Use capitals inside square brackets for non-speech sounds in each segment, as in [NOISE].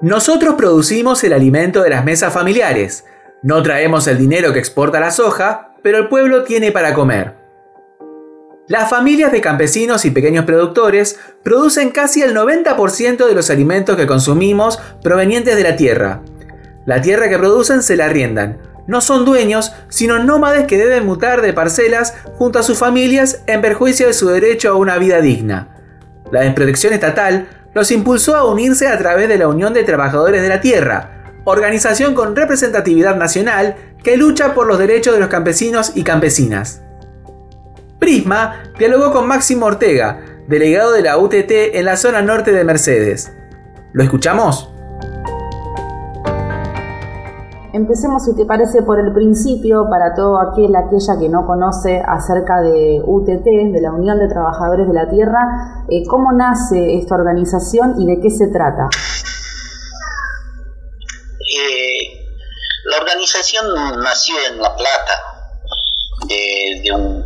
Nosotros producimos el alimento de las mesas familiares. No traemos el dinero que exporta la soja, pero el pueblo tiene para comer. Las familias de campesinos y pequeños productores producen casi el 90% de los alimentos que consumimos provenientes de la tierra. La tierra que producen se la arriendan. No son dueños, sino nómades que deben mutar de parcelas junto a sus familias en perjuicio de su derecho a una vida digna. La desprotección estatal los impulsó a unirse a través de la Unión de Trabajadores de la Tierra, organización con representatividad nacional que lucha por los derechos de los campesinos y campesinas. Prisma dialogó con Máximo Ortega, delegado de la UTT en la zona norte de Mercedes. ¿Lo escuchamos? Empecemos, si te parece, por el principio, para todo aquel, aquella que no conoce acerca de UTT, de la Unión de Trabajadores de la Tierra, eh, ¿cómo nace esta organización y de qué se trata? Eh, la organización nació en La Plata, de un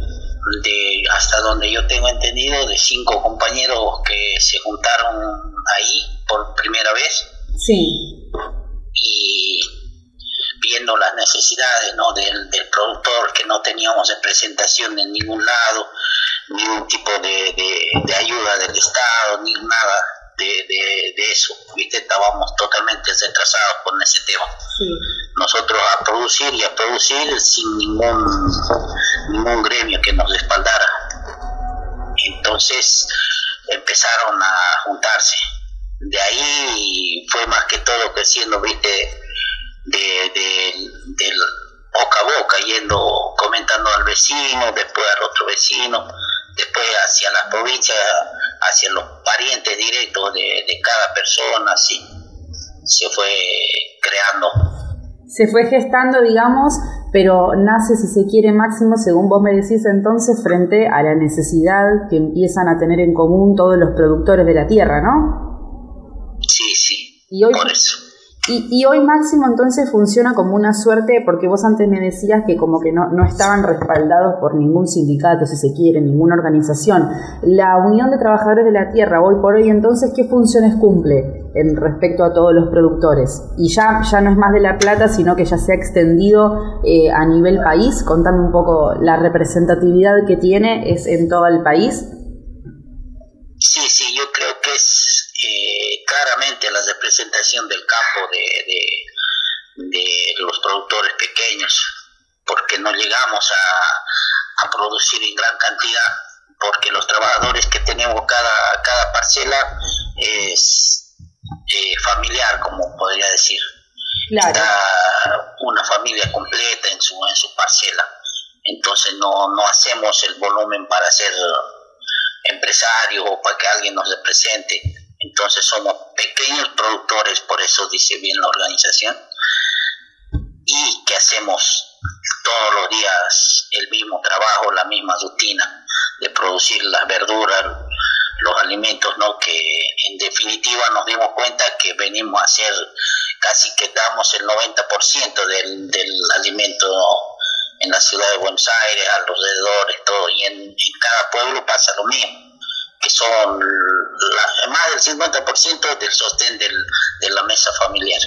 de hasta donde yo tengo entendido de cinco compañeros que se juntaron ahí por primera vez sí y viendo las necesidades ¿no? del, del productor que no teníamos representación en ningún lado ningún tipo de, de ayuda del estado ni nada de, de, eso, ¿viste? Estábamos totalmente retrasados con ese tema. Nosotros a producir y a producir sin ningún, ningún gremio que nos respaldara. Entonces empezaron a juntarse. De ahí fue más que todo creciendo, ¿viste? De, del boca a boca, yendo comentando al vecino, después al otro vecino, después hacia la provincia, hacia los parientes directos de, cada persona, así se fue creando. Se fue gestando, digamos, pero nace, si se quiere, máximo, según vos me decís entonces, frente a la necesidad que empiezan a tener en común todos los productores de la tierra, ¿no? Sí, sí. Y hoy, por eso. Y, hoy Máximo entonces funciona como una suerte, porque vos antes me decías que como que no, no estaban respaldados por ningún sindicato, si se quiere, ninguna organización. La Unión de Trabajadores de la Tierra, hoy por hoy entonces, ¿qué funciones cumple en respecto a todos los productores? Y ya, ya no es más de La Plata, sino que ya se ha extendido eh, a nivel país. Contame un poco la representatividad que tiene, ¿es en todo el país? Sí, sí, yo creo que claramente la representación del campo de, de, los productores pequeños, porque no llegamos a, a, producir en gran cantidad, porque los trabajadores que tenemos cada, cada parcela es eh, familiar, como podría decir. Está una familia completa en su, en su parcela. Entonces no, no hacemos el volumen para ser empresarios o para que alguien nos represente entonces somos pequeños productores, por eso dice bien la organización, y que hacemos todos los días el mismo trabajo, la misma rutina de producir las verduras, los alimentos, ¿no? que en definitiva nos dimos cuenta que venimos a hacer casi que damos el 90% del, del alimento en la ciudad de Buenos Aires, alrededor, todo, y en cada pueblo pasa lo mismo son más del 50% del sostén del, de la mesa familiar.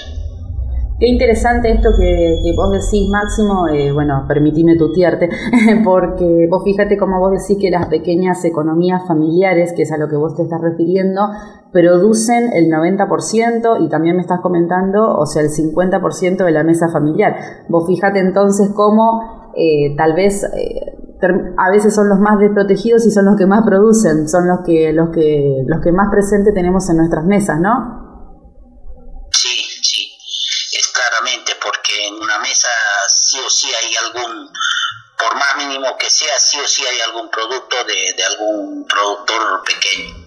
Qué interesante esto que, vos decís, Máximo, eh, bueno, permitime tutearte, [LAUGHS] porque vos fíjate cómo vos decís que las pequeñas economías familiares, que es a lo que vos te estás refiriendo, producen el 90% y también me estás comentando, o sea, el 50% de la mesa familiar. Vos fíjate entonces cómo eh, tal vez... Eh, a veces son los más desprotegidos y son los que más producen, son los que, los que, los que más presente tenemos en nuestras mesas, ¿no? Sí, sí, es claramente porque en una mesa sí o sí hay algún, por más mínimo que sea, sí o sí hay algún producto de, de algún productor pequeño.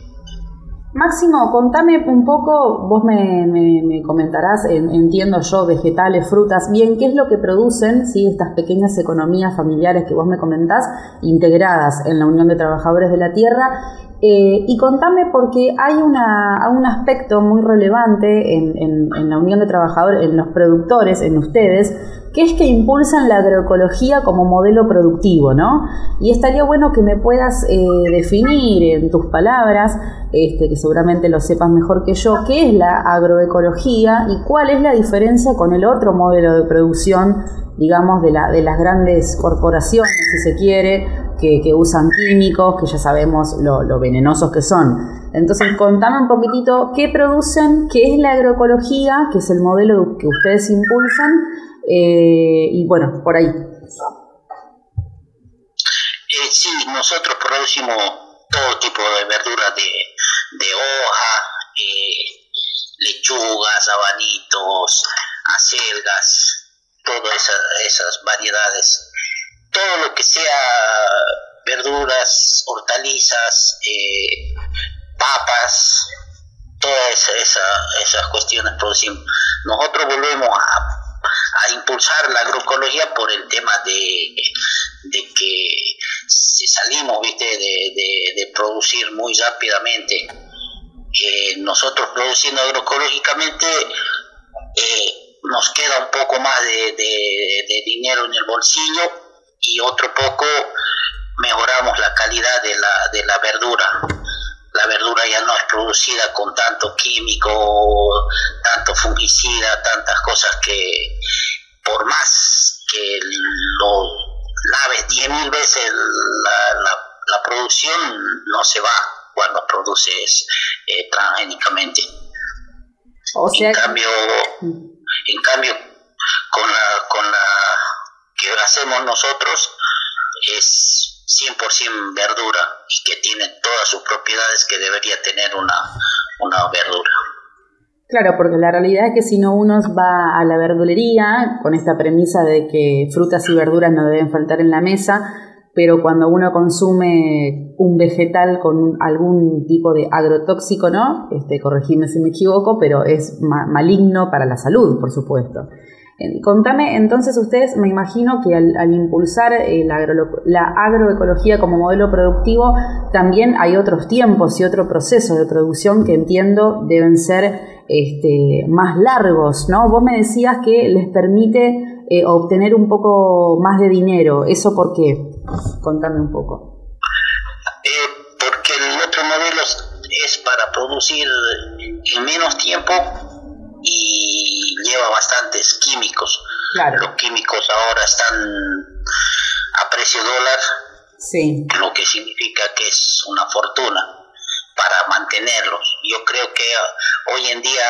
Máximo, contame un poco, vos me, me, comentarás, entiendo yo, vegetales, frutas, bien, ¿qué es lo que producen ¿sí? estas pequeñas economías familiares que vos me comentás, integradas en la Unión de Trabajadores de la Tierra? Eh, y contame porque hay una, un aspecto muy relevante en, la unión de trabajadores, en los productores, en ustedes, que es que impulsan la agroecología como modelo productivo, ¿no? Y estaría bueno que me puedas eh, definir en tus palabras, este, que seguramente lo sepas mejor que yo, qué es la agroecología y cuál es la diferencia con el otro modelo de producción, digamos, de, la, de las grandes corporaciones, si se quiere, que, usan químicos, que ya sabemos lo, venenosos que son. Entonces, contame un poquitito qué producen, qué es la agroecología, que es el modelo que ustedes impulsan, eh, y bueno, por ahí. Eh, sí, nosotros producimos todo tipo de verduras de, de hoja, eh, lechugas, abanitos, acelgas, todas esas variedades todo lo que sea verduras, hortalizas, eh, papas, todas esas cuestiones producimos. Nosotros volvemos a, impulsar la agroecología por el tema de, que si salimos ¿viste? De, producir muy rápidamente, eh, nosotros produciendo agroecológicamente, eh, nos queda un poco más de dinero en el bolsillo y otro poco mejoramos la calidad de la, de la verdura. La verdura ya no es producida con tanto químico, tanto fungicida, tantas cosas que por más que lo laves 10.000 veces la, la, producción no se va cuando produces eh, transgénicamente. en cambio, en cambio con la, con la que hacemos nosotros es 100% verdura y que tiene todas sus propiedades que debería tener una, una verdura. Claro, porque la realidad es que si no uno va a la verdulería con esta premisa de que frutas y verduras no deben faltar en la mesa, pero cuando uno consume un vegetal con algún tipo de agrotóxico, ¿no? Este, corregime si me equivoco, pero es maligno para la salud, por supuesto. Eh, contame, entonces ustedes, me imagino que al, impulsar eh, la, la, agroecología como modelo productivo, también hay otros tiempos y otro proceso de producción que entiendo deben ser este, más largos, ¿no? Vos me decías que les permite eh, obtener un poco más de dinero. ¿Eso por qué? Contame un poco. porque el otro modelo es para producir en menos tiempo y lleva bastantes químicos. Los químicos ahora están a precio dólar, sí. lo que significa que es una fortuna para mantenerlos. Yo creo que hoy en día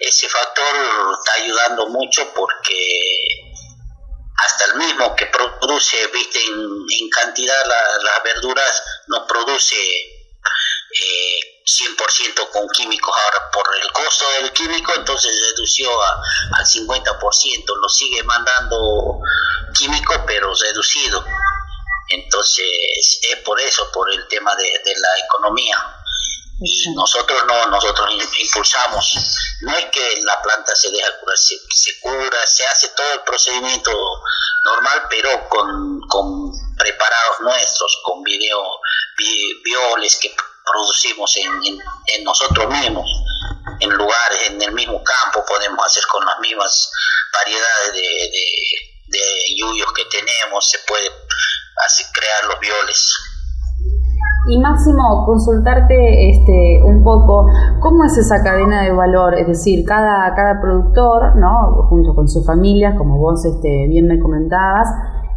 ese factor está ayudando mucho porque hasta el mismo que produce viste en, cantidad las verduras no produce eh, 100% con químicos. Ahora, por el costo del químico, entonces redució a, al 50%. Lo sigue mandando químico, pero reducido. Entonces, es por eso, por el tema de, la economía. Y nosotros no, nosotros impulsamos. No es que la planta se deja curar, se, cura, se hace todo el procedimiento normal, pero con, con preparados nuestros, con video, violes que producimos en, en, nosotros mismos, en lugares, en el mismo campo, podemos hacer con las mismas variedades de, de, yuyos que tenemos, se puede crear los violes. Y Máximo, consultarte este, un poco, ¿cómo es esa cadena de valor? Es decir, cada, cada productor, ¿no? junto con su familia, como vos este, bien me comentabas,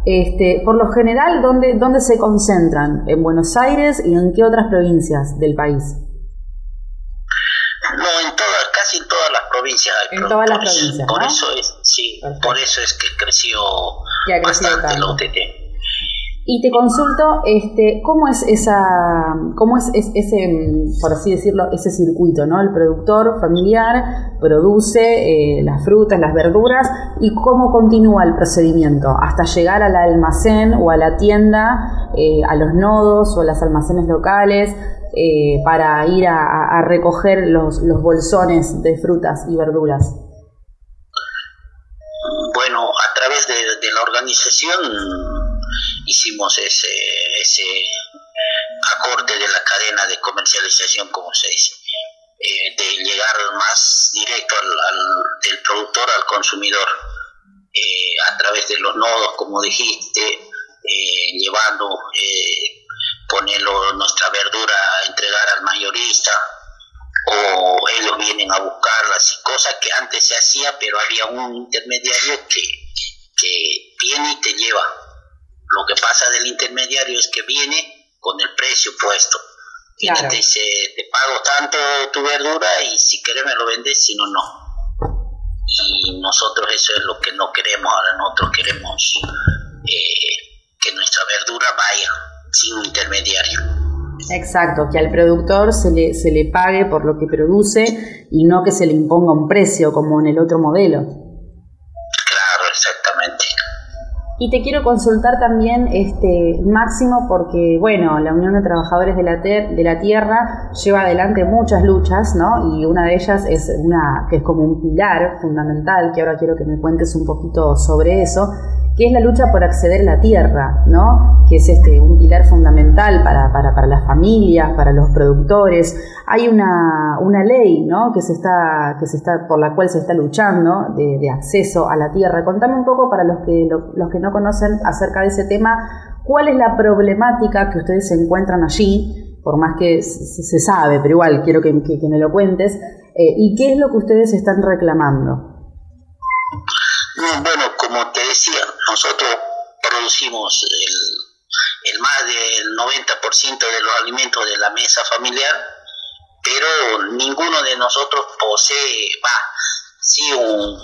este, por lo general, ¿dónde, ¿dónde se concentran? ¿En Buenos Aires y en qué otras provincias del país? No, en todas, casi en todas las provincias En todas las provincias, Por eso es, sí, por eso es que creció bastante el OTT. Y te consulto, este, ¿cómo es esa, cómo es, ese, por así decirlo, ese circuito, ¿no? El productor familiar produce eh, las frutas, las verduras, y cómo continúa el procedimiento hasta llegar al almacén o a la tienda, eh, a los nodos o a los almacenes locales, eh, para ir a, recoger los, los bolsones de frutas y verduras. Bueno, a través de la organización hicimos ese, ese acorde de la cadena de comercialización, como se dice, eh, de llegar más directo al, del productor al consumidor eh, a través de los nodos, como dijiste, eh, llevando, ponerlo nuestra verdura a entregar al mayorista, o ellos vienen a buscarlas, cosas que antes se hacía, pero había un intermediario que, que viene y te lleva. Lo que pasa del intermediario es que viene con el precio puesto. Y te dice, te pago tanto tu verdura y si quieres me lo vendes, si no, no. Y nosotros eso es lo que no queremos, ahora nosotros queremos eh, que nuestra verdura vaya sin intermediario. Exacto, que al productor se le, se le pague por lo que produce y no que se le imponga un precio como en el otro modelo. Y te quiero consultar también, este Máximo, porque bueno, la Unión de Trabajadores de la, de la Tierra lleva adelante muchas luchas, ¿no? Y una de ellas es una que es como un pilar fundamental, que ahora quiero que me cuentes un poquito sobre eso, que es la lucha por acceder a la tierra, ¿no? que es este, un pilar fundamental para, para, para las familias, para los productores. Hay una, una ley ¿no? que, se está, que se está, por la cual se está luchando de, acceso a la tierra. Contame un poco para los que, los que no conocen acerca de ese tema, cuál es la problemática que ustedes encuentran allí, por más que se, sabe, pero igual quiero que, que, me lo cuentes, eh, y qué es lo que ustedes están reclamando. Nosotros producimos el, el más del 90% de los alimentos de la mesa familiar, pero ninguno de nosotros posee, va, sí un,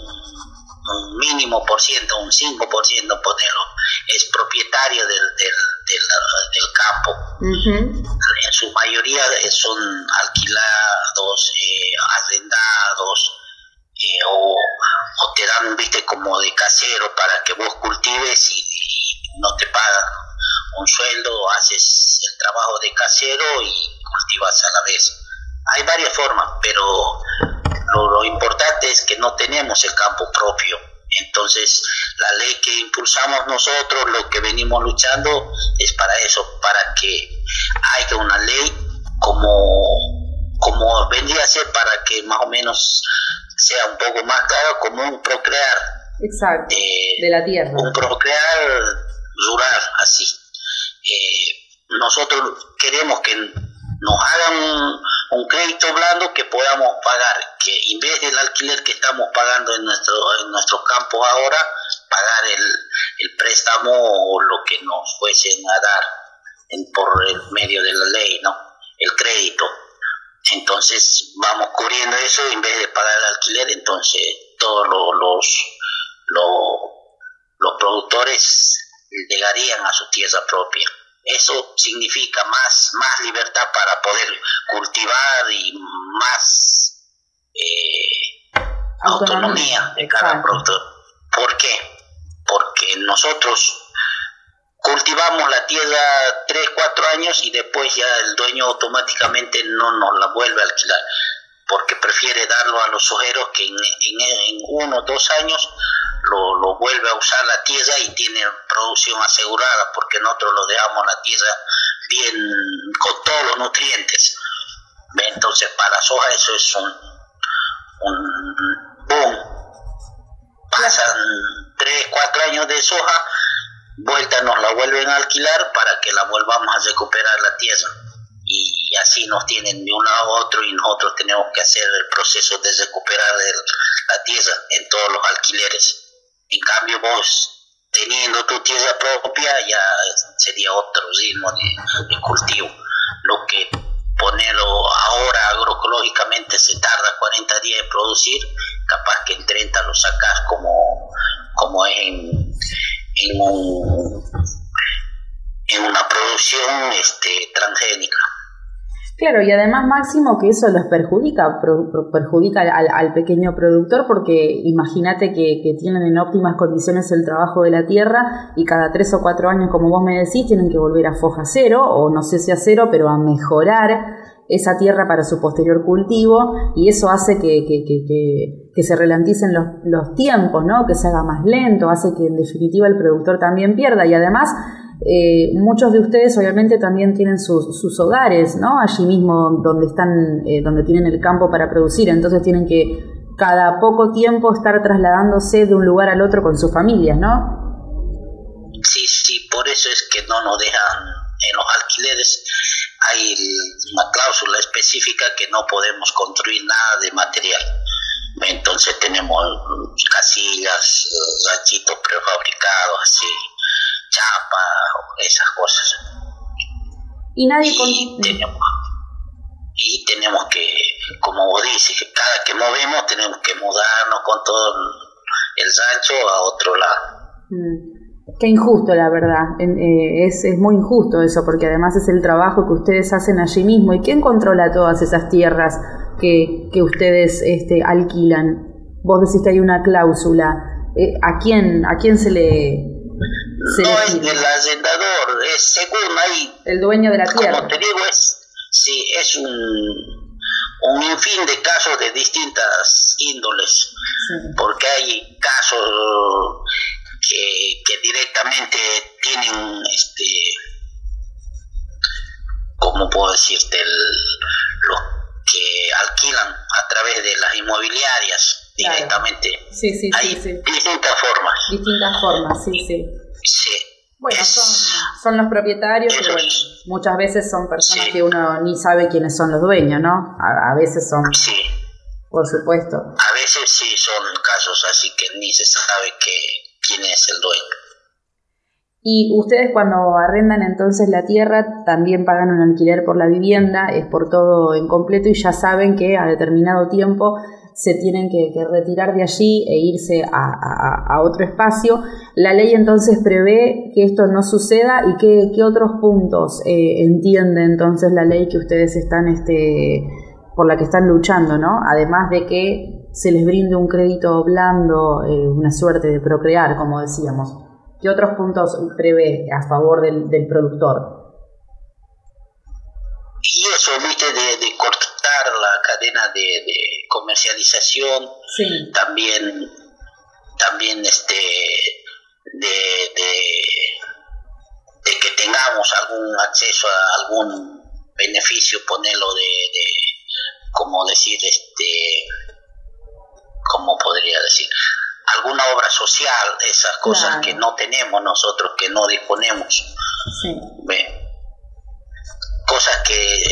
mínimo por ciento, un 5% ponerlo, es propietario del, del, del, campo. En su mayoría son alquilados, eh, arrendados, o, te dan, viste, como de casero para que vos cultives y, no te pagan un sueldo, haces el trabajo de casero y cultivas a la vez. Hay varias formas, pero lo, lo importante es que no tenemos el campo propio. Entonces, la ley que impulsamos nosotros, lo que venimos luchando, es para eso, para que haya una ley como, como vendría a ser para que más o menos sea un poco más claro como un procrear. Exacto, eh, de la tierra. Un procrear rural, así. Eh, nosotros queremos que nos hagan un, crédito blando que podamos pagar, que en vez del alquiler que estamos pagando en nuestro, en nuestros campos ahora, pagar el, el préstamo o lo que nos fuesen a dar en, por el medio de la ley, ¿no? El crédito. Entonces vamos cubriendo eso en vez de pagar el alquiler, entonces todos los, los, los, productores llegarían a su tierra propia. Eso significa más, más libertad para poder cultivar y más eh, autonomía de cada productor. ¿Por qué? Porque nosotros cultivamos la tierra 3, 4 años y después ya el dueño automáticamente no nos la vuelve a alquilar, porque prefiere darlo a los ojeros que en, uno o dos años lo, lo, vuelve a usar la tierra y tiene producción asegurada, porque nosotros lo dejamos la tierra bien con todos los nutrientes. Entonces para la soja eso es un, un boom. Pasan 3, 4 años de soja vuelta nos la vuelven a alquilar para que la volvamos a recuperar la tierra. Y así nos tienen de un lado a otro y nosotros tenemos que hacer el proceso de recuperar la tierra en todos los alquileres. En cambio vos, teniendo tu tierra propia, ya sería otro ritmo de, cultivo. Lo que ponerlo ahora agroecológicamente se tarda 40 días en producir, capaz que en 30 lo sacas como, como es en una producción este, transgénica. Claro, y además Máximo que eso los perjudica, perjudica al, pequeño productor porque imagínate que, que, tienen en óptimas condiciones el trabajo de la tierra y cada tres o cuatro años, como vos me decís, tienen que volver a foja cero o no sé si a cero, pero a mejorar esa tierra para su posterior cultivo y eso hace que, que, que, que se relanticen los, los, tiempos, ¿no? que se haga más lento, hace que en definitiva el productor también pierda y además eh, muchos de ustedes obviamente también tienen sus, sus hogares, ¿no? Allí mismo donde están, eh, donde tienen el campo para producir, entonces tienen que cada poco tiempo estar trasladándose de un lugar al otro con sus familias, ¿no? Sí, sí, por eso es que no nos dejan en los alquileres. Hay una cláusula específica que no podemos construir nada de material. Entonces tenemos casillas, ranchitos prefabricados, así, chapa, esas cosas. Y nadie y tenemos, y tenemos que, como vos dices, cada que movemos tenemos que mudarnos con todo el rancho a otro lado. Mm. Qué injusto, la verdad. Eh, es, es, muy injusto eso, porque además es el trabajo que ustedes hacen allí mismo. ¿Y quién controla todas esas tierras que, que ustedes este, alquilan? Vos decís que hay una cláusula. Eh, ¿a, quién, ¿A quién se le.? Se no es el arrendador, es según ahí. El dueño de la tierra. Como te digo, es, sí, es un, un infín de casos de distintas índoles. Sí. Porque hay casos que, que directamente tienen, este, ¿cómo puedo decirte? El, los que alquilan a través de las inmobiliarias claro. directamente. Sí, sí, Hay sí, sí. distintas formas. Distintas formas, sí, sí. Sí. Bueno, es, son, son, los propietarios, pero bueno, muchas veces son personas sí. que uno ni sabe quiénes son los dueños, ¿no? A, a veces son. Sí. Por supuesto. A veces sí son casos así que ni se sabe que, quién es el dueño. Y ustedes cuando arrendan entonces la tierra también pagan un alquiler por la vivienda, es por todo en completo y ya saben que a determinado tiempo se tienen que, retirar de allí e irse a, otro espacio. La ley entonces prevé que esto no suceda y qué, qué otros puntos eh, entiende entonces la ley que ustedes están, este, por la que están luchando, ¿no? Además de que se les brinde un crédito blando, eh, una suerte de procrear, como decíamos. ¿Qué otros puntos prevé a favor del, del productor? Y eso, viste, de, de cortar la cadena de, de comercialización, sí. también, también este, de, de, de, que tengamos algún acceso a algún beneficio, ponerlo de, de como decir, este, ¿cómo podría decir? Alguna obra social, esas cosas claro. que no tenemos nosotros, que no disponemos. Sí. ¿Ve? Cosas que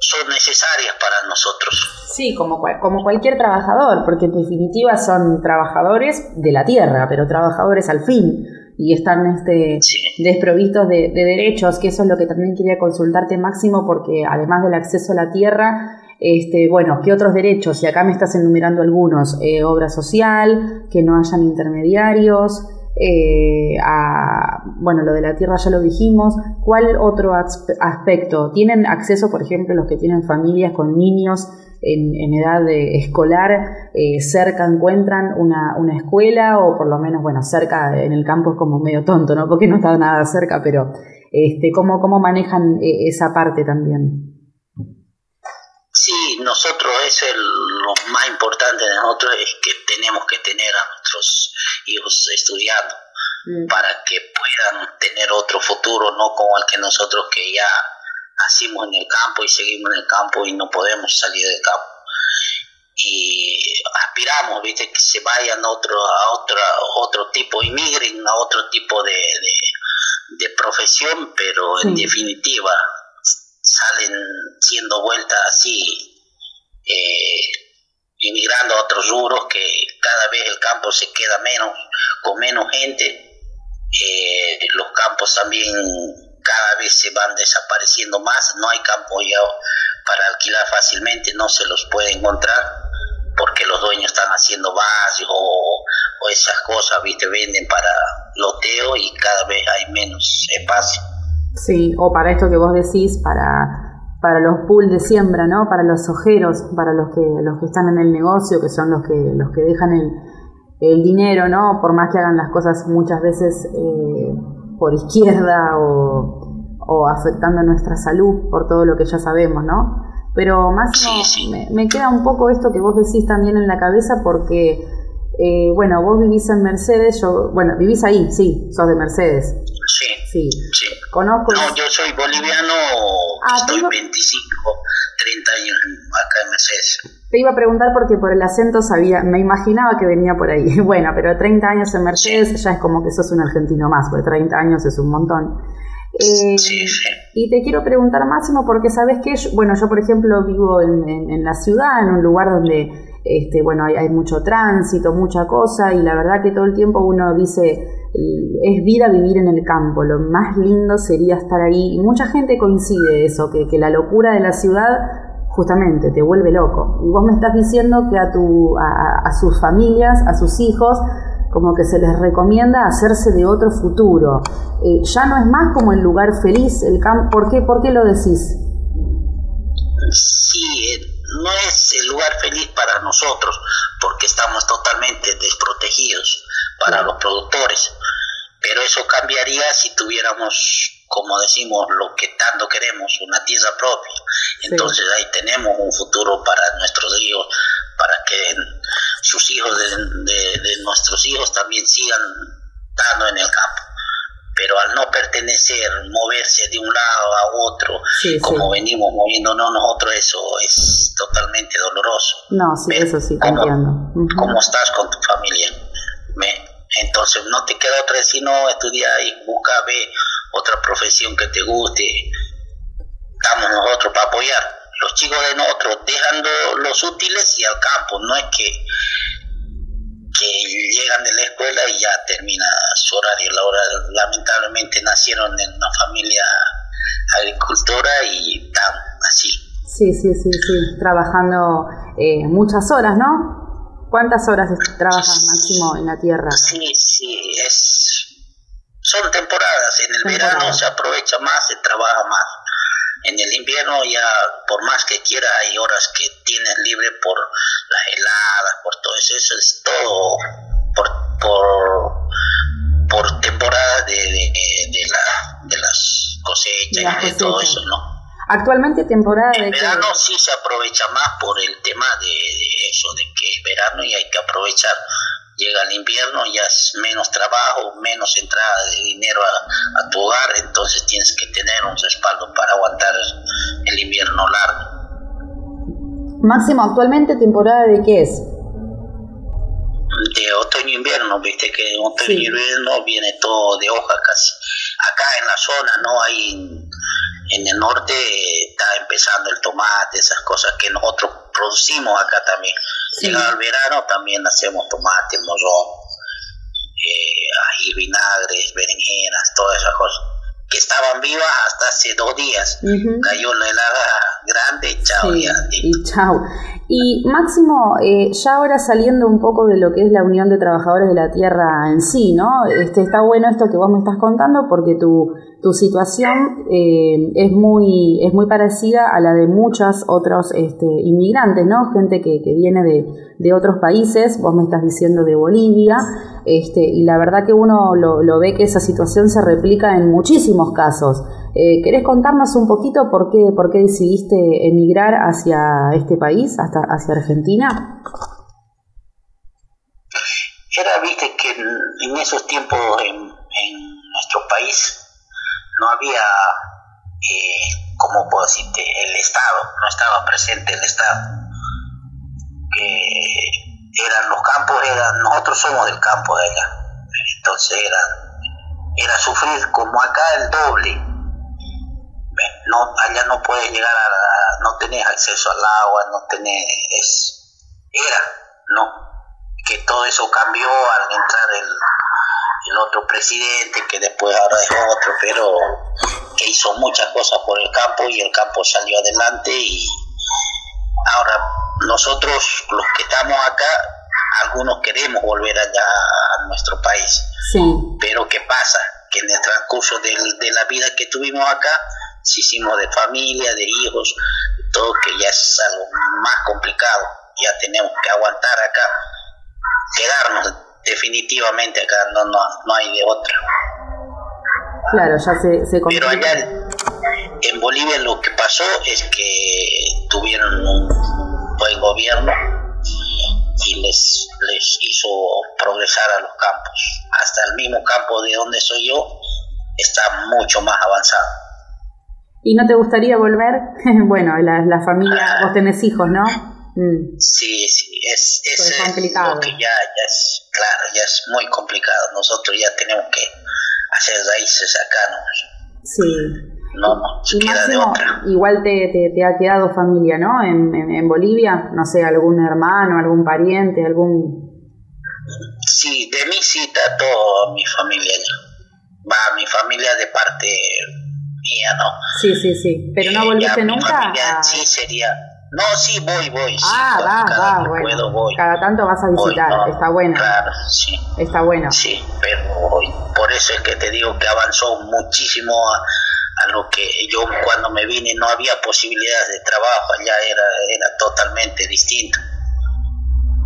son necesarias para nosotros. Sí, como, como cualquier trabajador, porque en definitiva son trabajadores de la tierra, pero trabajadores al fin y están este, sí. desprovistos de, de, derechos, que eso es lo que también quería consultarte Máximo, porque además del acceso a la tierra, este, bueno, ¿qué otros derechos? Y acá me estás enumerando algunos, eh, obra social, que no hayan intermediarios, eh, a, bueno, lo de la tierra ya lo dijimos. ¿Cuál otro aspecto? ¿Tienen acceso, por ejemplo, los que tienen familias con niños en, edad escolar, eh, cerca encuentran una, una, escuela o por lo menos, bueno, cerca en el campo es como medio tonto, ¿no? Porque no está nada cerca, pero este, ¿cómo, cómo manejan esa parte también? Sí, nosotros eso es lo más importante de nosotros es que tenemos que tener a nuestros hijos estudiando mm. para que puedan tener otro futuro, no como el que nosotros que ya nacimos en el campo y seguimos en el campo y no podemos salir del campo. Y aspiramos, viste, que se vayan a otro, a otro, otro tipo, inmigren a otro tipo de, de, de profesión, pero sí. en definitiva salen siendo vueltas así, eh, inmigrando a otros rubros que cada vez el campo se queda menos, con menos gente, eh, los campos también cada vez se van desapareciendo más, no hay campo ya para alquilar fácilmente, no se los puede encontrar porque los dueños están haciendo barrios o, o esas cosas, viste, venden para loteo y cada vez hay menos espacio. Sí, o para esto que vos decís, para, para los pools de siembra, ¿no? Para los ojeros, para los que, los que están en el negocio, que son los que, los que dejan el, el dinero, ¿no? Por más que hagan las cosas muchas veces eh, por izquierda o, o, afectando nuestra salud, por todo lo que ya sabemos, ¿no? Pero más. Me, me, queda un poco esto que vos decís también en la cabeza porque, eh, bueno, vos vivís en Mercedes, yo, bueno, vivís ahí, sí, sos de Mercedes. Sí. Sí. Conozco. No, yo soy boliviano, ah, estoy 25, 30 años acá en Mercedes. Te iba a preguntar porque por el acento sabía, me imaginaba que venía por ahí. [LAUGHS] Bueno, pero 30 años en Mercedes ya es como que sos un argentino más, porque 30 años es un montón. Eh, sí, sí. Y te quiero preguntar, Máximo, porque sabes que, bueno, yo por ejemplo vivo en, en, la ciudad, en un lugar donde, este, bueno, hay, hay, mucho tránsito, mucha cosa, y la verdad que todo el tiempo uno dice, es vida vivir en el campo, lo más lindo sería estar ahí, y mucha gente coincide eso, que, que la locura de la ciudad justamente te vuelve loco. Y vos me estás diciendo que a, tu, a, a sus familias, a sus hijos, como que se les recomienda hacerse de otro futuro. Eh, ya no es más como el lugar feliz, el campo. ¿Por qué, ¿Por qué lo decís? Sí, eh, no es el lugar feliz para nosotros, porque estamos totalmente desprotegidos para los productores. Pero eso cambiaría si tuviéramos, como decimos, lo que tanto queremos, una tierra propia. Entonces ahí tenemos un futuro para nuestros hijos, para que sus hijos de, de, nuestros hijos también sigan estando en el campo pero al no pertenecer, moverse de un lado a otro, como venimos moviéndonos nosotros, eso es totalmente doloroso. No, sí, eso sí, entiendo. ¿Cómo estás con tu familia? entonces no te queda otra sino estudiar y busca, ve otra profesión que te guste. Estamos nosotros para apoyar los chicos de nosotros dejando los útiles y al campo, no es que, que llegan de la escuela y ya termina su horario laboral. Lamentablemente nacieron en una familia agricultora y así. Sí, sí, sí, sí, trabajando eh, muchas horas, ¿no? ¿Cuántas horas trabajas máximo en la tierra? Sí, sí, es son temporadas. En el verano se aprovecha más, se trabaja más en el invierno ya por más que quiera hay horas que tienes libre por las heladas, por todo eso, eso es todo por, por, por temporada de, de, la, de las cosechas y de todo eso, ¿no? Actualmente temporada de... En verano sí se aprovecha más por el tema de, de eso, de que es verano y hay que aprovechar llega el invierno, ya es menos trabajo, menos entrada de dinero a, tu hogar, entonces tienes que tener un respaldo para aguantar el invierno largo. Máximo, actualmente temporada de qué es? De otoño-invierno, viste que en otoño-invierno viene todo de hoja casi. Acá en la zona no hay en el norte está empezando el tomate, esas cosas que nosotros producimos acá también. En el verano también hacemos tomate, morrón, eh, vinagres, berenjenas, todas esas cosas que estaban vivas hasta hace dos días. Cayó la helada grande y chao. y chao. Y Máximo, eh, ya ahora saliendo un poco de lo que es la Unión de Trabajadores de la Tierra en sí, ¿no? Este, está bueno esto que vos me estás contando porque tu, tu situación eh, es, muy, es muy parecida a la de muchos otros este, inmigrantes, ¿no? Gente que, que viene de, de, otros países, vos me estás diciendo de Bolivia, este, y la verdad que uno lo, lo ve que esa situación se replica en muchísimos casos. Eh, ¿Querés contarnos un poquito por qué, por qué decidiste emigrar hacia este país, hasta hacia Argentina? Era, viste, que en, esos tiempos en, nuestro país no había, eh, como puedo decirte, el Estado, no estaba presente el Estado. eran los campos, eran, nosotros somos del campo de allá, entonces era, era sufrir como acá el doble no, allá no puedes llegar a, no tenés acceso al agua, no tenés, es, era, ¿no? Que todo eso cambió al entrar el, el otro presidente, que después ahora es otro, pero que hizo muchas cosas por el campo y el campo salió adelante y ahora nosotros los que estamos acá, algunos queremos volver allá a nuestro país. Sí. Pero ¿qué pasa? Que en el transcurso de, de la vida que tuvimos acá, hicimos de familia, de hijos, todo que ya es algo más complicado, ya tenemos que aguantar acá, quedarnos definitivamente acá, no, no, no hay de otra. Claro, ya se, se Pero allá en Bolivia lo que pasó es que tuvieron un buen gobierno y les, les hizo progresar a los campos. Hasta el mismo campo de donde soy yo, está mucho más avanzado. ¿Y no te gustaría volver? [LAUGHS] bueno, la, la familia, vos tenés hijos, ¿no? Mm. Sí, sí, es, es, complicado. que ya, ya es, claro, ya es muy complicado. Nosotros ya tenemos que hacer raíces acá, ¿no? Sí. No, no, queda de otra. Igual te, te, ha quedado familia, ¿no? En, en, Bolivia, no sé, algún hermano, algún pariente, algún... Sí, de mí sí está toda mi familia Va, mi familia de parte mía, ¿no? Sí, sí, sí. Pero no eh, volviste nunca. Sí, sería no, sí, voy, voy. Ah, va, va, bueno. voy. Cada tanto vas a visitar, está bueno. Claro, sí. Está bueno. Sí, pero por eso es que te digo que avanzó muchísimo a, lo que yo cuando me vine no había posibilidades de trabajo, allá era, era totalmente distinto.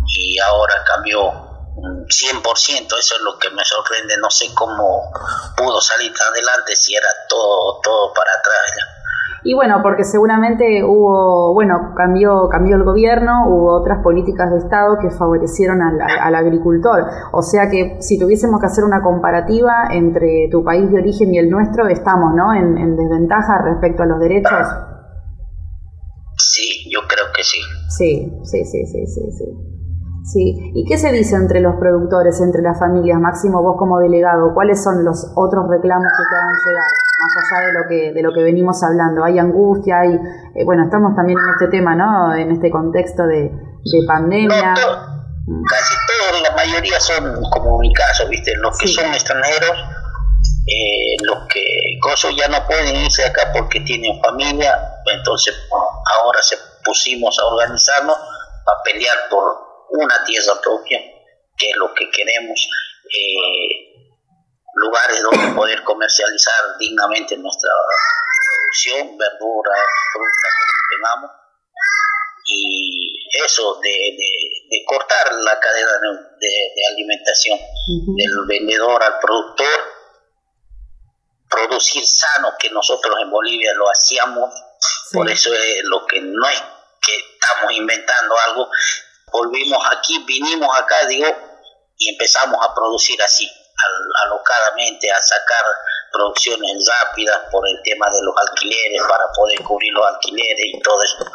Y ahora cambió 100%, eso es lo que me sorprende, no sé cómo pudo salir adelante si era todo, todo para atrás. Ya. Y bueno, porque seguramente hubo, bueno, cambió, cambió el gobierno, hubo otras políticas de Estado que favorecieron al, agricultor. O sea que si tuviésemos que hacer una comparativa entre tu país de origen y el nuestro, estamos, ¿no? En, en desventaja respecto a los derechos. Sí, yo creo que sí. Sí, sí, sí, sí, sí, sí. Sí. ¿Y qué se dice entre los productores, entre las familias? Máximo, vos como delegado, ¿cuáles son los otros reclamos que te hagan llegar? Más allá de lo que, de lo que venimos hablando. Hay angustia, hay... Eh, bueno, estamos también en este tema, ¿no? En este contexto de, pandemia. casi todos, la mayoría son, como mi caso, ¿viste? Los que son extranjeros, eh, los que coso ya no pueden irse acá porque tienen familia, entonces ahora se pusimos a organizarnos a pelear por una tierra propia, que es lo que queremos, eh, lugares donde poder comercializar dignamente nuestra producción, verduras, frutas que tengamos, y eso de, cortar la cadena de, alimentación del vendedor al productor, producir sano, que nosotros en Bolivia lo hacíamos, por eso es lo que no es que estamos inventando algo, volvimos aquí, vinimos acá, digo, y empezamos a producir así, alocadamente, a sacar producciones rápidas por el tema de los alquileres, para poder cubrir los alquileres y todo eso.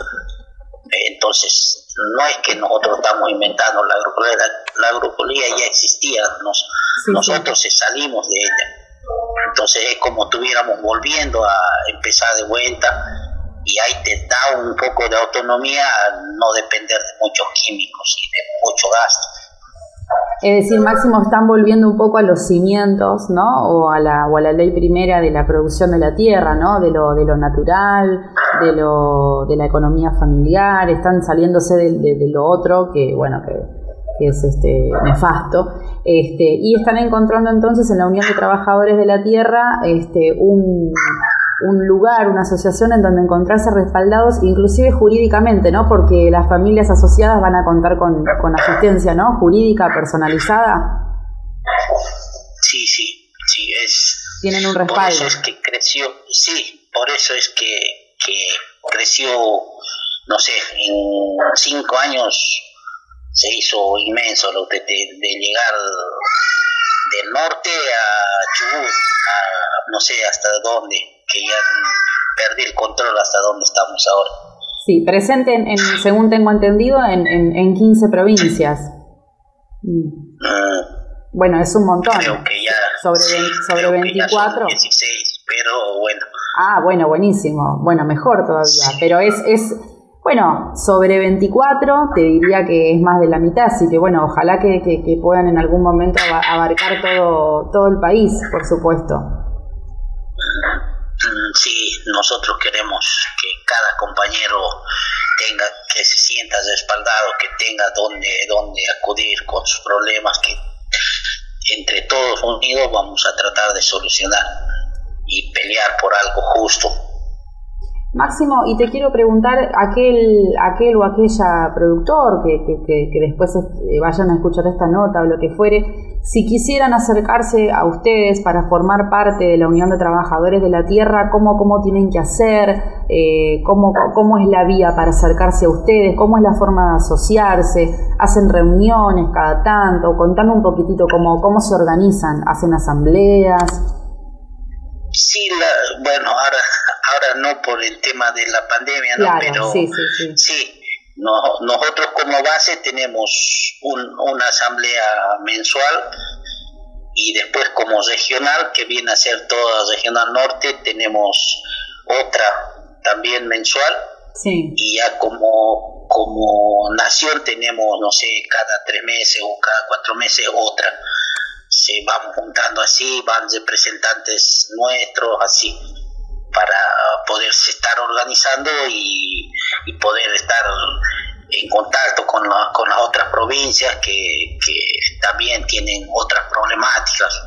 Entonces, no es que nosotros estamos inventando la agroecología, la, agroecología ya existía, nosotros salimos de ella. Entonces es como estuviéramos volviendo a empezar de vuelta y ahí te da un poco de autonomía no depender de muchos químicos y de mucho gasto. Es decir, Máximo, están volviendo un poco a los cimientos, ¿no? O a la, o a la ley primera de la producción de la tierra, ¿no? De lo, de lo natural, de, lo, de la economía familiar, están saliéndose de, de, lo otro que, bueno, que, que es este nefasto, este, y están encontrando entonces en la Unión de Trabajadores de la Tierra este, un, un lugar, una asociación en donde encontrarse respaldados, inclusive jurídicamente, ¿no? Porque las familias asociadas van a contar con, asistencia, ¿no? Jurídica, personalizada. Sí, sí, sí, es... Tienen un respaldo. Por eso es que creció, sí, por eso es que, que creció, no sé, en cinco años se hizo inmenso lo de, de llegar del norte a Chubut, a no sé hasta dónde que ya perdí el control hasta dónde estamos ahora. Sí, presente, en, según tengo entendido, en, en, 15 provincias. Mm. Bueno, es un montón. Creo que ya. Sobre, sobre 24. 16, pero bueno. Ah, bueno, buenísimo. Bueno, mejor todavía. Pero es, es, bueno, sobre 24 te diría que es más de la mitad, así que bueno, ojalá que, que puedan en algún momento abarcar todo, todo el país, por supuesto. Nosotros queremos que cada compañero tenga, que se sienta respaldado, que tenga donde, donde acudir con sus problemas, que entre todos unidos vamos a tratar de solucionar y pelear por algo justo. Máximo, y te quiero preguntar, aquel, aquel o aquella productor que, que, que, después eh, vayan a escuchar esta nota o lo que fuere, si quisieran acercarse a ustedes para formar parte de la Unión de Trabajadores de la Tierra, ¿cómo, cómo tienen que hacer? Eh, ¿cómo, ¿Cómo es la vía para acercarse a ustedes? ¿Cómo es la forma de asociarse? ¿Hacen reuniones cada tanto? Contame un poquitito cómo, cómo se organizan. ¿Hacen asambleas? Sí, bueno, ahora, ahora no por el tema de la pandemia, ¿no? pero sí, sí, sí. Nosotros como base tenemos una asamblea mensual y después como regional, que viene a ser toda regional norte, tenemos otra también mensual. Y ya como, como nación tenemos, no sé, cada tres meses o cada cuatro meses otra se van juntando así, van representantes nuestros así, para poderse estar organizando y, poder estar en contacto con, con las otras provincias que, también tienen otras problemáticas.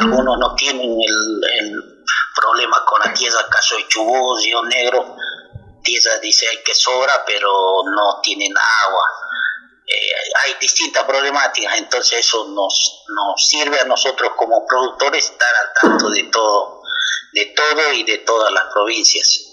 Algunos no tienen el, problema con la tierra, caso de Chubut, Río Negro, tierra dice que sobra, pero no tienen agua eh, hay distintas problemáticas, entonces eso nos, nos sirve a nosotros como productores estar al tanto de todo, de todo y de todas las provincias.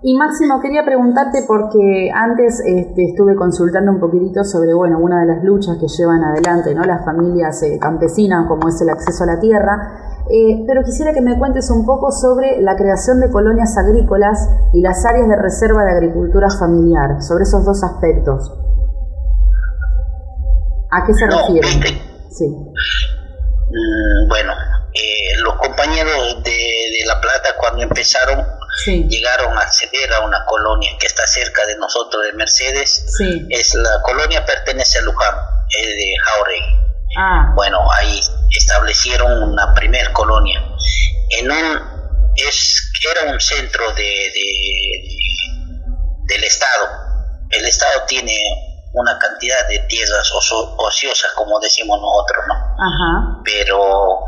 Y Máximo, quería preguntarte porque antes este, estuve consultando un poquitito sobre, bueno, una de las luchas que llevan adelante, ¿no? Las familias eh, campesinas, como es el acceso a la tierra, eh, pero quisiera que me cuentes un poco sobre la creación de colonias agrícolas y las áreas de reserva de agricultura familiar, sobre esos dos aspectos. ¿A qué se refiere? Sí. Mm, bueno, eh, los compañeros de, La Plata cuando empezaron llegaron a acceder a una colonia que está cerca de nosotros, de Mercedes. Sí. Es la colonia pertenece a Luján, es de Jauregui. Ah. Bueno, ahí establecieron una primer colonia. En un, es, era un centro de, de del Estado. El Estado tiene una cantidad de tierras ociosas, como decimos nosotros, ¿no? Ajá. Pero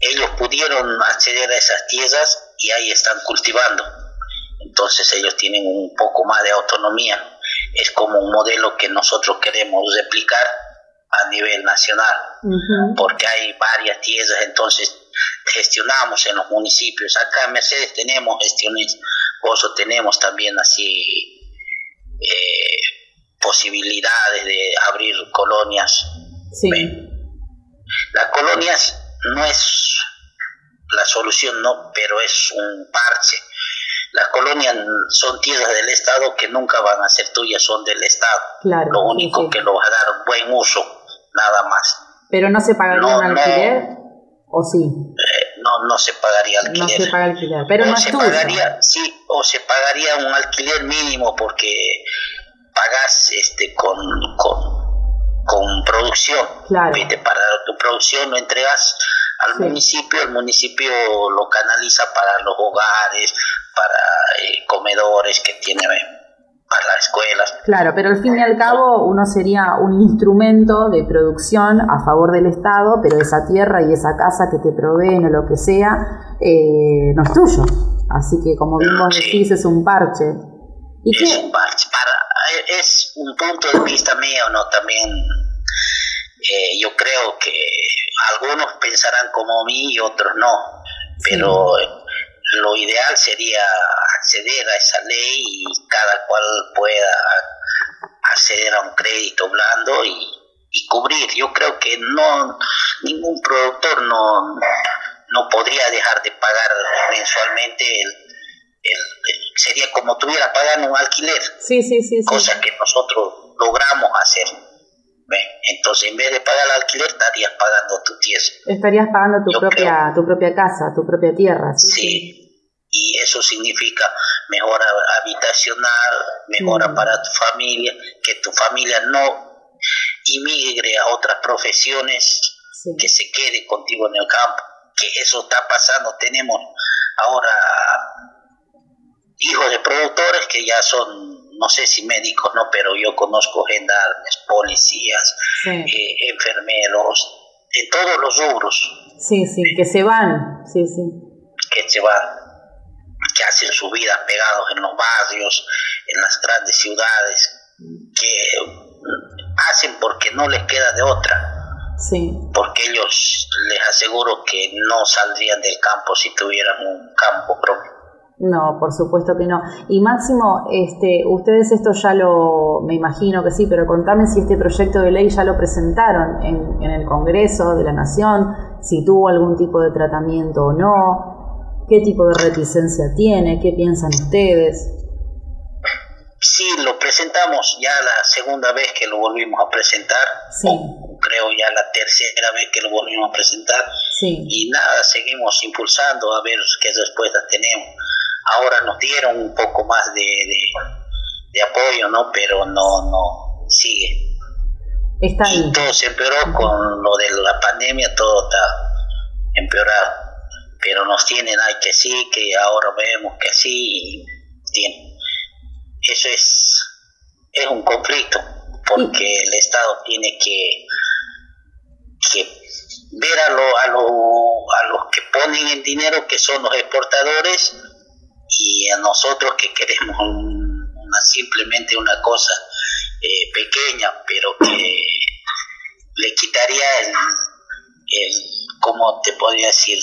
ellos pudieron acceder a esas tierras y ahí están cultivando. Entonces ellos tienen un poco más de autonomía. Es como un modelo que nosotros queremos replicar a nivel nacional, porque hay varias tierras, entonces gestionamos en los municipios. Acá en Mercedes tenemos gestiones, Oso tenemos también así eh, posibilidades de abrir colonias. Sí. Las colonias no es la solución, no, pero es un parche. Las colonias son tierras del Estado que nunca van a ser tuyas, son del Estado. Claro, Lo único que lo va a dar buen uso, nada más. ¿Pero no se pagaría un alquiler? ¿O sí? Eh, no, no se pagaría alquiler. No se paga alquiler, pero no se pagaría, Sí, o se pagaría un alquiler mínimo porque pagas este, con, con, producción. Claro. Para tu producción lo entregas al municipio, el municipio lo canaliza para los hogares, para eh, comedores que tiene para las escuelas. Claro, pero al fin y al cabo uno sería un instrumento de producción a favor del Estado, pero esa tierra y esa casa que te proveen o lo que sea, eh, no es tuyo. Así que como bien vos decís, es un parche. ¿Y es un parche es un punto de vista mío, ¿no? También eh, yo creo que algunos pensarán como mí y otros no, pero lo ideal sería acceder a esa ley y cada cual pueda acceder a un crédito blando y, cubrir. Yo creo que no ningún productor no, no podría dejar de pagar mensualmente el sería como tuviera pagando un alquiler. Sí, sí, sí. Cosa que nosotros logramos hacer. Entonces, en vez de pagar el alquiler, estarías pagando tu tierra. Estarías pagando tu, propia, tu propia casa, tu propia tierra. Sí. Y eso significa mejora habitacional, mejora para tu familia, que tu familia no inmigre a otras profesiones, que se quede contigo en el campo. Que eso está pasando. Tenemos ahora hijos de productores que ya son, no sé si médicos, no, pero yo conozco gendarmes, policías, eh, enfermeros, de todos los rubros. Sí, sí, que se van, sí, sí. Que se van, que hacen su vida pegados en los barrios, en las grandes ciudades, que hacen porque no les queda de otra. Sí. Porque ellos les aseguro que no saldrían del campo si tuvieran un campo propio. No, por supuesto que no. Y Máximo, este, ustedes esto ya lo, me imagino que sí, pero contame si este proyecto de ley ya lo presentaron en, en el Congreso de la Nación, si tuvo algún tipo de tratamiento o no, qué tipo de reticencia tiene, qué piensan ustedes. Sí, lo presentamos ya la segunda vez que lo volvimos a presentar. Sí. creo ya la tercera vez que lo volvimos a presentar. Sí. Y nada, seguimos impulsando a ver qué respuestas tenemos. Ahora nos dieron un poco más de, de, apoyo, ¿no? Pero no, no, sigue. Está ahí. Y todo se empeoró con lo de la pandemia, todo está empeorado. Pero nos tienen ahí que sí, que ahora vemos que sí, y eso es, es un conflicto, porque el Estado tiene que, que ver a, lo, a, lo, a los que ponen el dinero, que son los exportadores, y a nosotros que queremos una, simplemente una cosa eh, pequeña, pero que le quitaría el, el, ¿cómo te podría decir?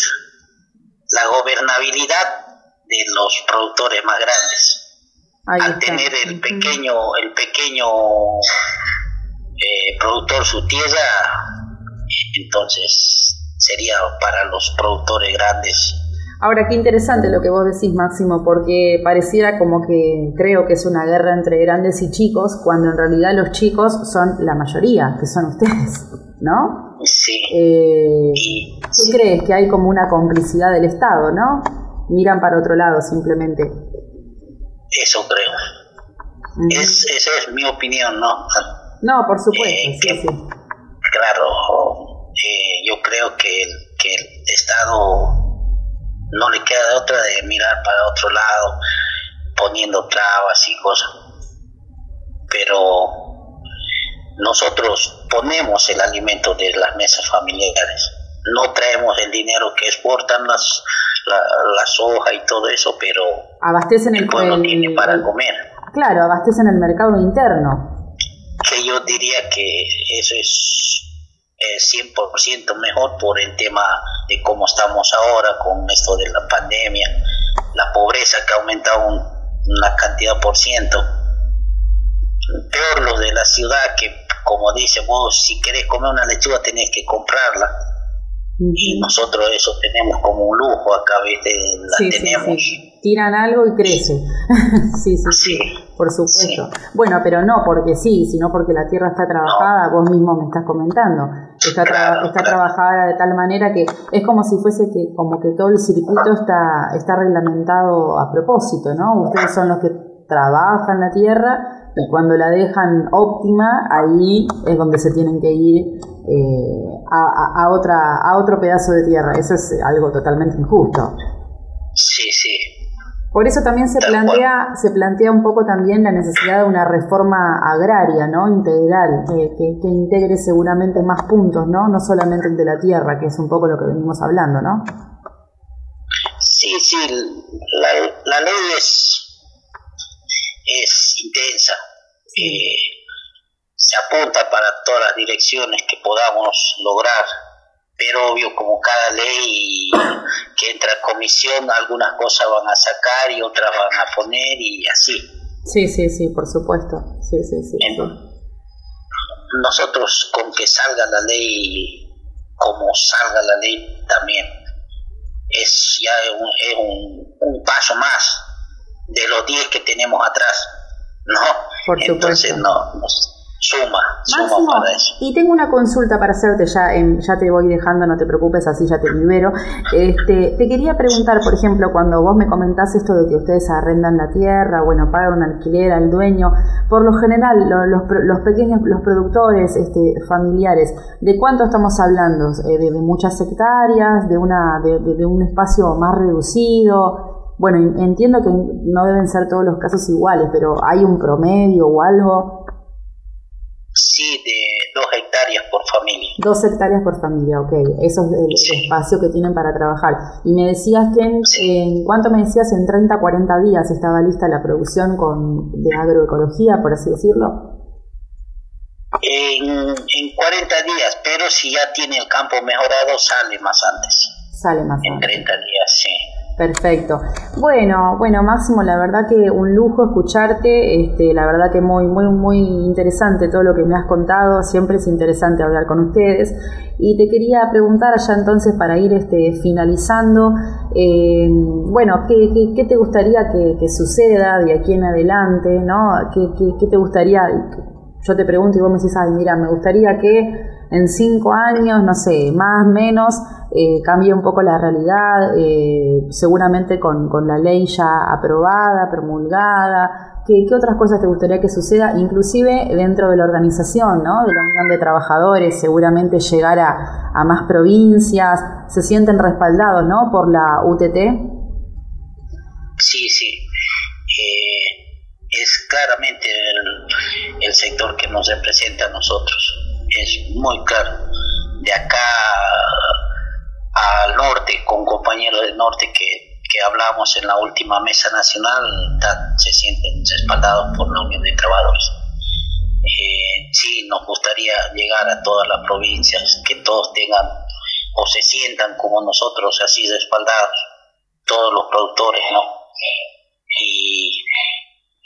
La gobernabilidad de los productores más grandes. Al tener el pequeño, el pequeño eh, productor su tierra, entonces sería para los productores grandes Ahora, qué interesante lo que vos decís, Máximo, porque pareciera como que creo que es una guerra entre grandes y chicos, cuando en realidad los chicos son la mayoría, que son ustedes, ¿no? Sí. Eh, ¿Qué crees? Que hay como una complicidad del Estado, ¿no? Miran para otro lado simplemente. Eso creo. es, esa es mi opinión, ¿no? No, por supuesto, eh, sí, sí. Claro, eh, yo creo que, que el Estado de mirar para otro lado, poniendo trabas y cosas. Pero nosotros ponemos el alimento de las mesas familiares, no traemos el dinero que exportan las, la, la soja y todo eso, pero abastecen el, pueblo tiene para comer. Claro, abastecen el mercado interno. Que yo diría que eso es 100% mejor por el tema de cómo estamos ahora con esto de la pandemia, la pobreza que ha aumentado una cantidad por ciento. Peor los de la ciudad que, como dice vos, si querés comer una lechuga tenés que comprarla. Y nosotros eso tenemos como un lujo acá, ¿viste? La tenemos. Tiran algo y crece. [LAUGHS] sí, sí, sí, por supuesto. Bueno, pero no porque sí, sino porque la tierra está trabajada, vos mismo me estás comentando. Está, está trabajada de tal manera que es como si fuese que como que todo el circuito está, está reglamentado a propósito, ¿no? Ustedes son los que trabajan la tierra y cuando la dejan óptima, ahí es donde se tienen que ir eh, a, otra, a otro pedazo de tierra. Eso es algo totalmente injusto. Sí, sí. Por eso también se plantea, se plantea un poco también la necesidad de una reforma agraria, ¿no? Integral, que, que, integre seguramente más puntos, ¿no? No solamente el de la tierra, que es un poco lo que venimos hablando, ¿no? Sí, sí, la, la ley es, es intensa. Eh, se apunta para todas las direcciones que podamos lograr, pero obvio como cada ley que entra a comisión, algunas cosas van a sacar y otras van a poner y así. Sí, sí, sí, por supuesto. Sí, sí, sí. Nosotros con que salga la ley, como salga la ley también, es ya un, es un, un paso más de los 10 que tenemos atrás, ¿no? Por Entonces no, suma, suma para eso. Y tengo una consulta para hacerte, ya, ya te voy dejando, no te preocupes, así ya te libero. Este, te quería preguntar, por ejemplo, cuando vos me comentás esto de que ustedes arrendan la tierra, bueno, pagan un alquiler al dueño, por lo general, los, los, pequeños, los productores este, familiares, ¿de cuánto estamos hablando? Eh, de, muchas hectáreas? ¿De, una, de, de un espacio más reducido? Bueno, entiendo que no deben ser todos los casos iguales, pero ¿hay un promedio o algo? Sí, de dos hectáreas por familia. Dos hectáreas por familia, ok. Eso es el espacio que tienen para trabajar. Y me decías que en, ¿cuánto me decías? En 30, 40 días estaba lista la producción con, de agroecología, por así decirlo. En, en 40 días, pero si ya tiene el campo mejorado, sale más antes. Sale más en antes. En 30 días, sí. Perfecto. Bueno, bueno, Máximo, la verdad que un lujo escucharte, este, la verdad que muy, muy, muy interesante todo lo que me has contado, siempre es interesante hablar con ustedes. Y te quería preguntar allá entonces para ir este, finalizando, eh, bueno, ¿qué, te gustaría que, suceda de aquí en adelante? ¿no? ¿Qué, qué te gustaría? Yo te pregunto y vos me decís, ay, mira, me gustaría que en cinco años, no sé, más, menos, eh, cambie un poco la realidad, eh, seguramente con, la ley ya aprobada, promulgada. ¿Qué, otras cosas te gustaría que suceda, inclusive dentro de la organización, ¿no? de la Unión de Trabajadores, seguramente llegar a, más provincias, se sienten respaldados ¿no? por la UTT? Sí, sí. Eh, es claramente el, el sector que nos representa a nosotros es muy claro. De acá al norte, con compañeros del norte que, que hablamos en la última mesa nacional, se sienten respaldados por la Unión de Trabajadores. Eh, sí, nos gustaría llegar a todas las provincias, que todos tengan o se sientan como nosotros, así respaldados, todos los productores, ¿no? Y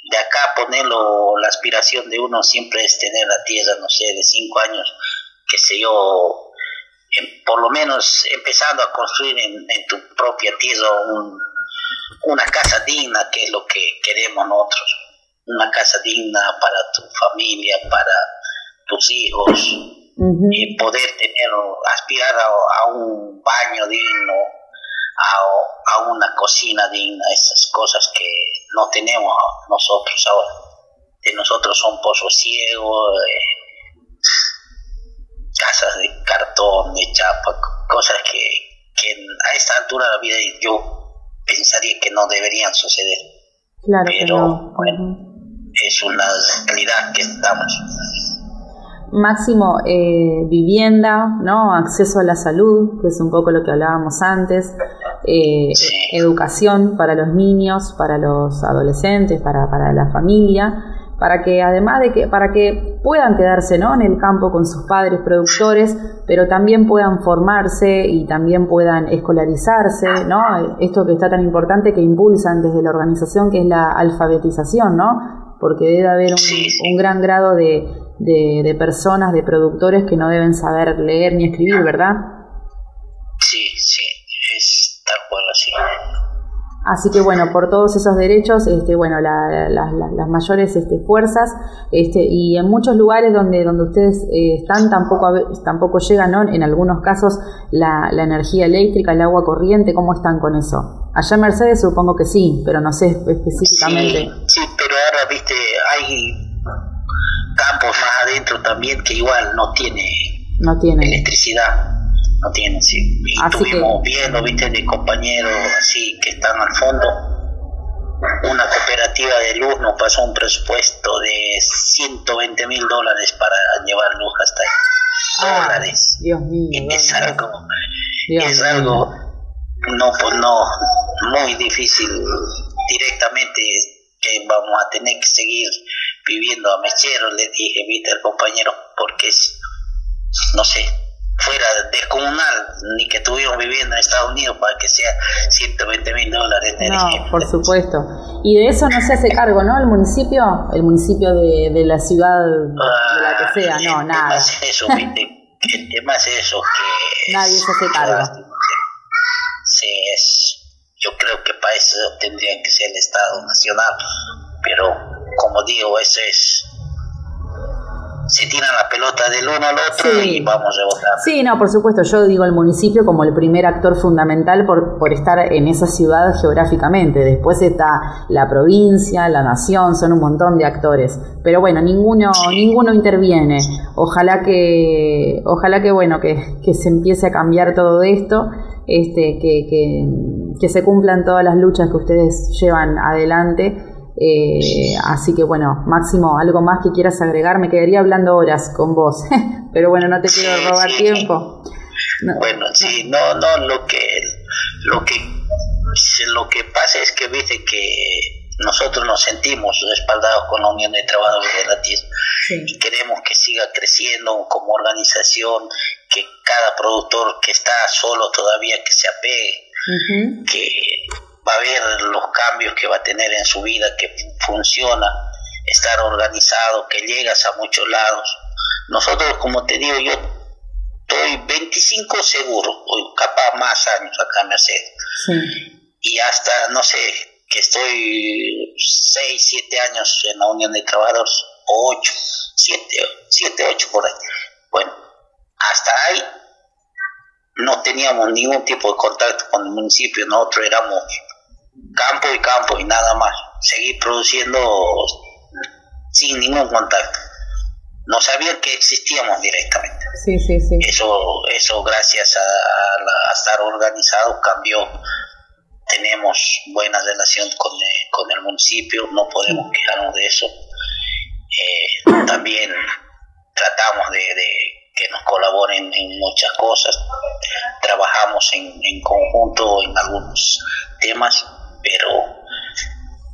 de acá ponerlo, la aspiración de uno siempre es tener la tierra, no sé, de cinco años, que sé yo, por lo menos empezando a construir en, tu propia tierra una casa digna, que es lo que queremos nosotros, una casa digna para tu familia, para tus hijos, y poder tener, aspirar a un baño digno, a, una cocina digna, esas cosas que no tenemos nosotros ahora. De nosotros son pozos ciegos, casas de cartón, de chapa, cosas que, que a esta altura de la vida yo pensaría que no deberían suceder. Claro Pero bueno, es una realidad que estamos. Máximo, eh, vivienda, ¿no? acceso a la salud, que es un poco lo que hablábamos antes, eh, educación para los niños, para los adolescentes, para, para la familia, para que además de que, para que puedan quedarse ¿no? en el campo con sus padres productores, pero también puedan formarse y también puedan escolarizarse, ¿no? Esto que está tan importante que impulsan desde la organización, que es la alfabetización, ¿no? Porque debe haber un, un gran grado de, de, de personas, de productores que no deben saber leer ni escribir, ¿verdad? Así que bueno, por todos esos derechos, este, bueno, las mayores este, fuerzas este, y en muchos lugares donde, donde ustedes eh, están tampoco, tampoco llega, ¿no? En algunos casos la, energía eléctrica, el agua corriente, ¿cómo están con eso? Allá en Mercedes supongo que sí, pero no sé específicamente. Sí, pero ahora, viste, hay campos más adentro también que igual no tiene, no tiene. electricidad no tienen, sí. Y estuvimos viendo, viste, de compañeros así que están al fondo. Una cooperativa de luz nos pasó un presupuesto de 120 mil dólares para llevar luz hasta ahí. Ah, dólares. Dios mío. es algo, es algo, no, pues no, muy difícil directamente que vamos a tener que seguir viviendo a mechero, le dije, viste, al compañero, porque es, no sé, fuera descomunal, ni que estuvimos viviendo en Estados Unidos para que sea 120 mil dólares. no, por supuesto. Y de eso no se hace cargo, ¿no? El municipio, el municipio de, de la ciudad, de la que ah, sea, no, nada. Es eso, el tema es eso, que... [LAUGHS] Nadie se hace cargo. Sí, es... Yo creo que para eso tendría que ser el Estado Nacional, pero como digo, eso es se tiran la pelota del uno al otro y vamos a votar. Sí, no, por supuesto, yo digo el municipio como el primer actor fundamental por, por estar en esa ciudad geográficamente. Después está la provincia, la nación, son un montón de actores. Pero bueno, ninguno, ninguno interviene. Ojalá que, ojalá que bueno, que, que se empiece a cambiar todo esto, este, que, que, que se cumplan todas las luchas que ustedes llevan adelante eh, así que bueno, Máximo, algo más que quieras agregar, me quedaría hablando horas con vos, [LAUGHS] pero bueno, no te quiero robar tiempo. Bueno, sí, no, no, lo que, lo que, lo que pasa es que viste que nosotros nos sentimos respaldados con la Unión de Trabajadores de la Tierra y queremos que siga creciendo como organización, que cada productor que está solo todavía que se apegue que va a ver los cambios que va a tener en su vida, que funciona, estar organizado, que llegas a muchos lados. Nosotros, como te digo, yo estoy 25 seguro, o capaz más años acá en Mercedes. Y hasta, no sé, que estoy 6, 7 años en la Unión de Trabajadores, 8, 7, 7, 8 por ahí. Bueno, hasta ahí no teníamos ningún tipo de contacto con el municipio, nosotros éramos campo y campo y nada más, seguir produciendo sin ningún contacto. No sabían que existíamos directamente. Sí, sí, sí. Eso, eso gracias a, estar organizado cambió. Tenemos buena relación con, eh, con el municipio, no podemos quejarnos de eso. Eh, también tratamos de, que nos colaboren en muchas cosas. Trabajamos en, en conjunto en algunos temas, pero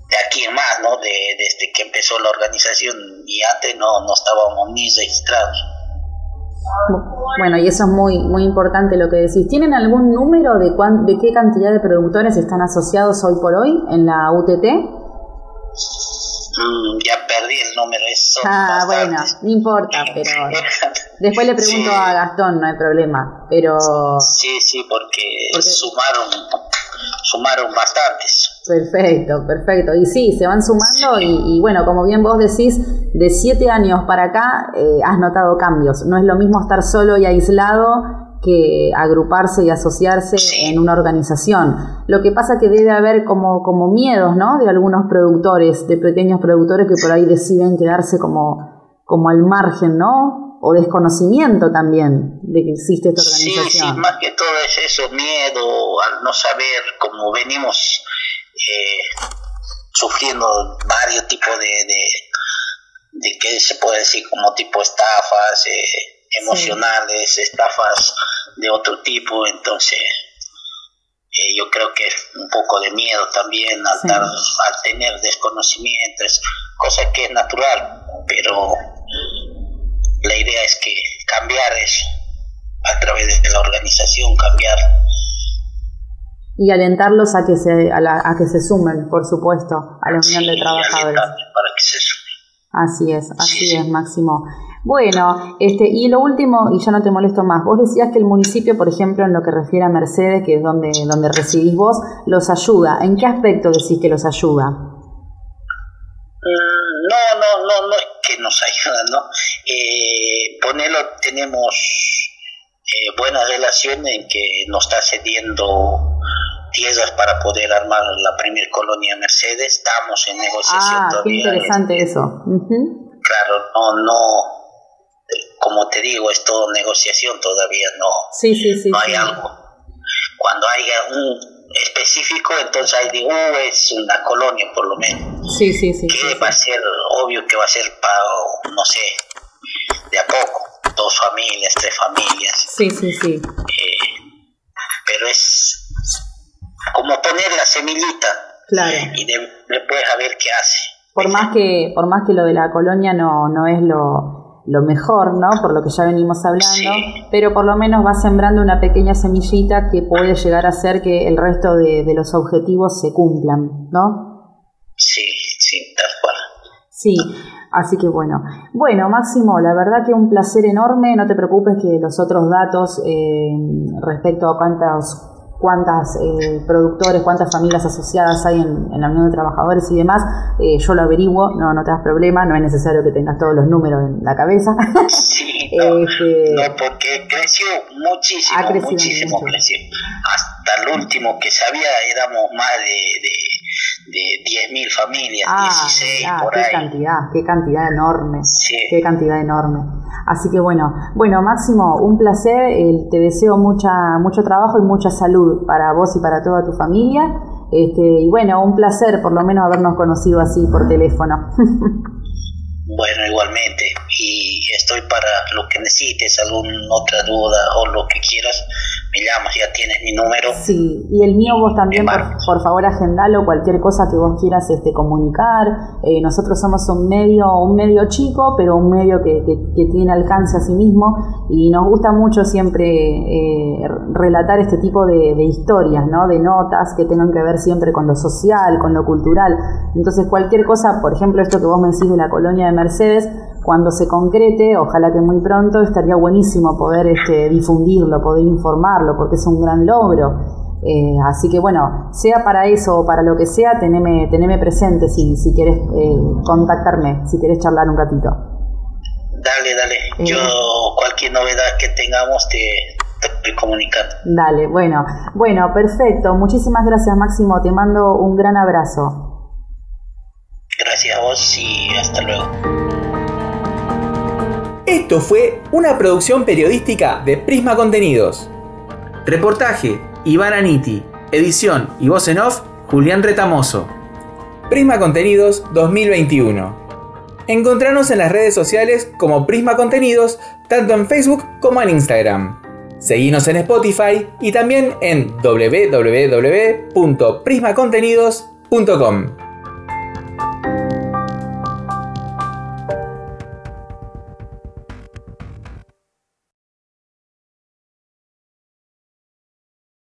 de aquí en más, ¿no? De, desde que empezó la organización y antes no, no estábamos ni registrados. Bueno, y eso es muy muy importante lo que decís. ¿Tienen algún número de, cuán, de qué cantidad de productores están asociados hoy por hoy en la UTT? Mm, ya perdí el número, eso. Ah, bueno, no importa, [LAUGHS] pero [LAUGHS] después le pregunto a Gastón, no hay problema, pero... Sí, sí, porque, sumaron, sumaron bastantes. Perfecto, perfecto. Y sí, se van sumando y, bueno, como bien vos decís, de siete años para acá eh, has notado cambios. No es lo mismo estar solo y aislado que agruparse y asociarse en una organización. Lo que pasa que debe haber como, como miedos, ¿no? De algunos productores, de pequeños productores que por ahí deciden quedarse como, como al margen, ¿no? O desconocimiento también de que existe esta organización. Sí, más que todo es eso, miedo al no saber cómo venimos eh, sufriendo varios tipos de, de, de, ¿qué se puede decir? Como tipo estafas, eh, emocionales, estafas de otro tipo, entonces eh, yo creo que un poco de miedo también al, al tener desconocimientos, cosa que es natural, pero la idea es que cambiar eso a través de la organización, cambiar. Y alentarlos a que se, a, la, a que se sumen, por supuesto, a la unión de trabajadores. Para que se sumen. Así es, así es, Máximo. Bueno, este, y lo último, y ya no te molesto más, vos decías que el municipio, por ejemplo, en lo que refiere a Mercedes, que es donde, donde residís vos, los ayuda. ¿En qué aspecto decís que los ayuda? Mm, no, no, no, no es que nos ayuda, ¿no? Eh, ponelo, tenemos eh, buena relación en que nos está cediendo tierras para poder armar la primer colonia Mercedes. Estamos en negociación ah, Qué interesante eso. Claro, no, no, como te digo, es todo negociación, todavía no, sí, sí, sí, no hay algo. Cuando haya un específico, entonces hay de, uh, es una colonia por lo menos. Sí, sí, sí. Que va a ser, obvio que va a ser para, no sé, de a poco, dos familias, tres familias. Sí, sí, sí. Eh, pero es como poner la semillita. Claro. Y después a ver qué hace. Por más que, por más que lo de la colonia no, no es lo, lo mejor, ¿no? Por lo que ya venimos hablando, pero por lo menos va sembrando una pequeña semillita que puede llegar a hacer que el resto de, los objetivos se cumplan, ¿no? Sí, sí, tal cual. Sí, así que bueno. Bueno, Máximo, la verdad que un placer enorme, no te preocupes que los otros datos eh, respecto a cuántos cuántas eh, productores, cuántas familias asociadas hay en, la Unión de Trabajadores y demás, eh, yo lo averiguo, no, no te das problema, no es necesario que tengas todos los números en la cabeza. [LAUGHS] Sí, [LAUGHS] no, este, no porque creció muchísimo, ha crecido muchísimo creció. Hasta el último que sabía éramos más de, de, de 10.000 familias, ah, 16 por qué ahí. cantidad, qué cantidad enorme, qué cantidad enorme. Así que bueno, bueno Máximo, un placer, eh, te deseo mucha, mucho trabajo y mucha salud para vos y para toda tu familia. Este, y bueno, un placer por lo menos habernos conocido así por teléfono. [LAUGHS] bueno, igualmente. Y estoy para lo que necesites, alguna otra duda o lo que quieras, me llamas, ya tienes mi número. Sí, y el mío vos también, por, favor, agendalo, cualquier cosa que vos quieras este, comunicar. Eh, nosotros somos un medio, un medio chico, pero un medio que, que, tiene alcance a sí mismo y nos gusta mucho siempre eh, relatar este tipo de, de, historias, ¿no? De notas que tengan que ver siempre con lo social, con lo cultural. Entonces, cualquier cosa, por ejemplo, esto que vos me decís de la colonia de Mercedes, cuando se concrete, ojalá que muy pronto, estaría buenísimo poder este, difundirlo, poder informarlo, porque es un gran logro. Eh, así que bueno, sea para eso o para lo que sea, teneme, teneme presente si, si quieres eh, contactarme, si quieres charlar un ratito. Dale, dale. Eh. Yo cualquier novedad que tengamos te, te comunicar. Dale, bueno, bueno, perfecto. Muchísimas gracias Máximo, te mando un gran abrazo. Gracias a vos y hasta luego. Esto fue una producción periodística de Prisma Contenidos. Reportaje, Iván Aniti. Edición y voz en off, Julián Retamoso. Prisma Contenidos 2021. Encontrarnos en las redes sociales como Prisma Contenidos, tanto en Facebook como en Instagram. Seguimos en Spotify y también en www.prismacontenidos.com.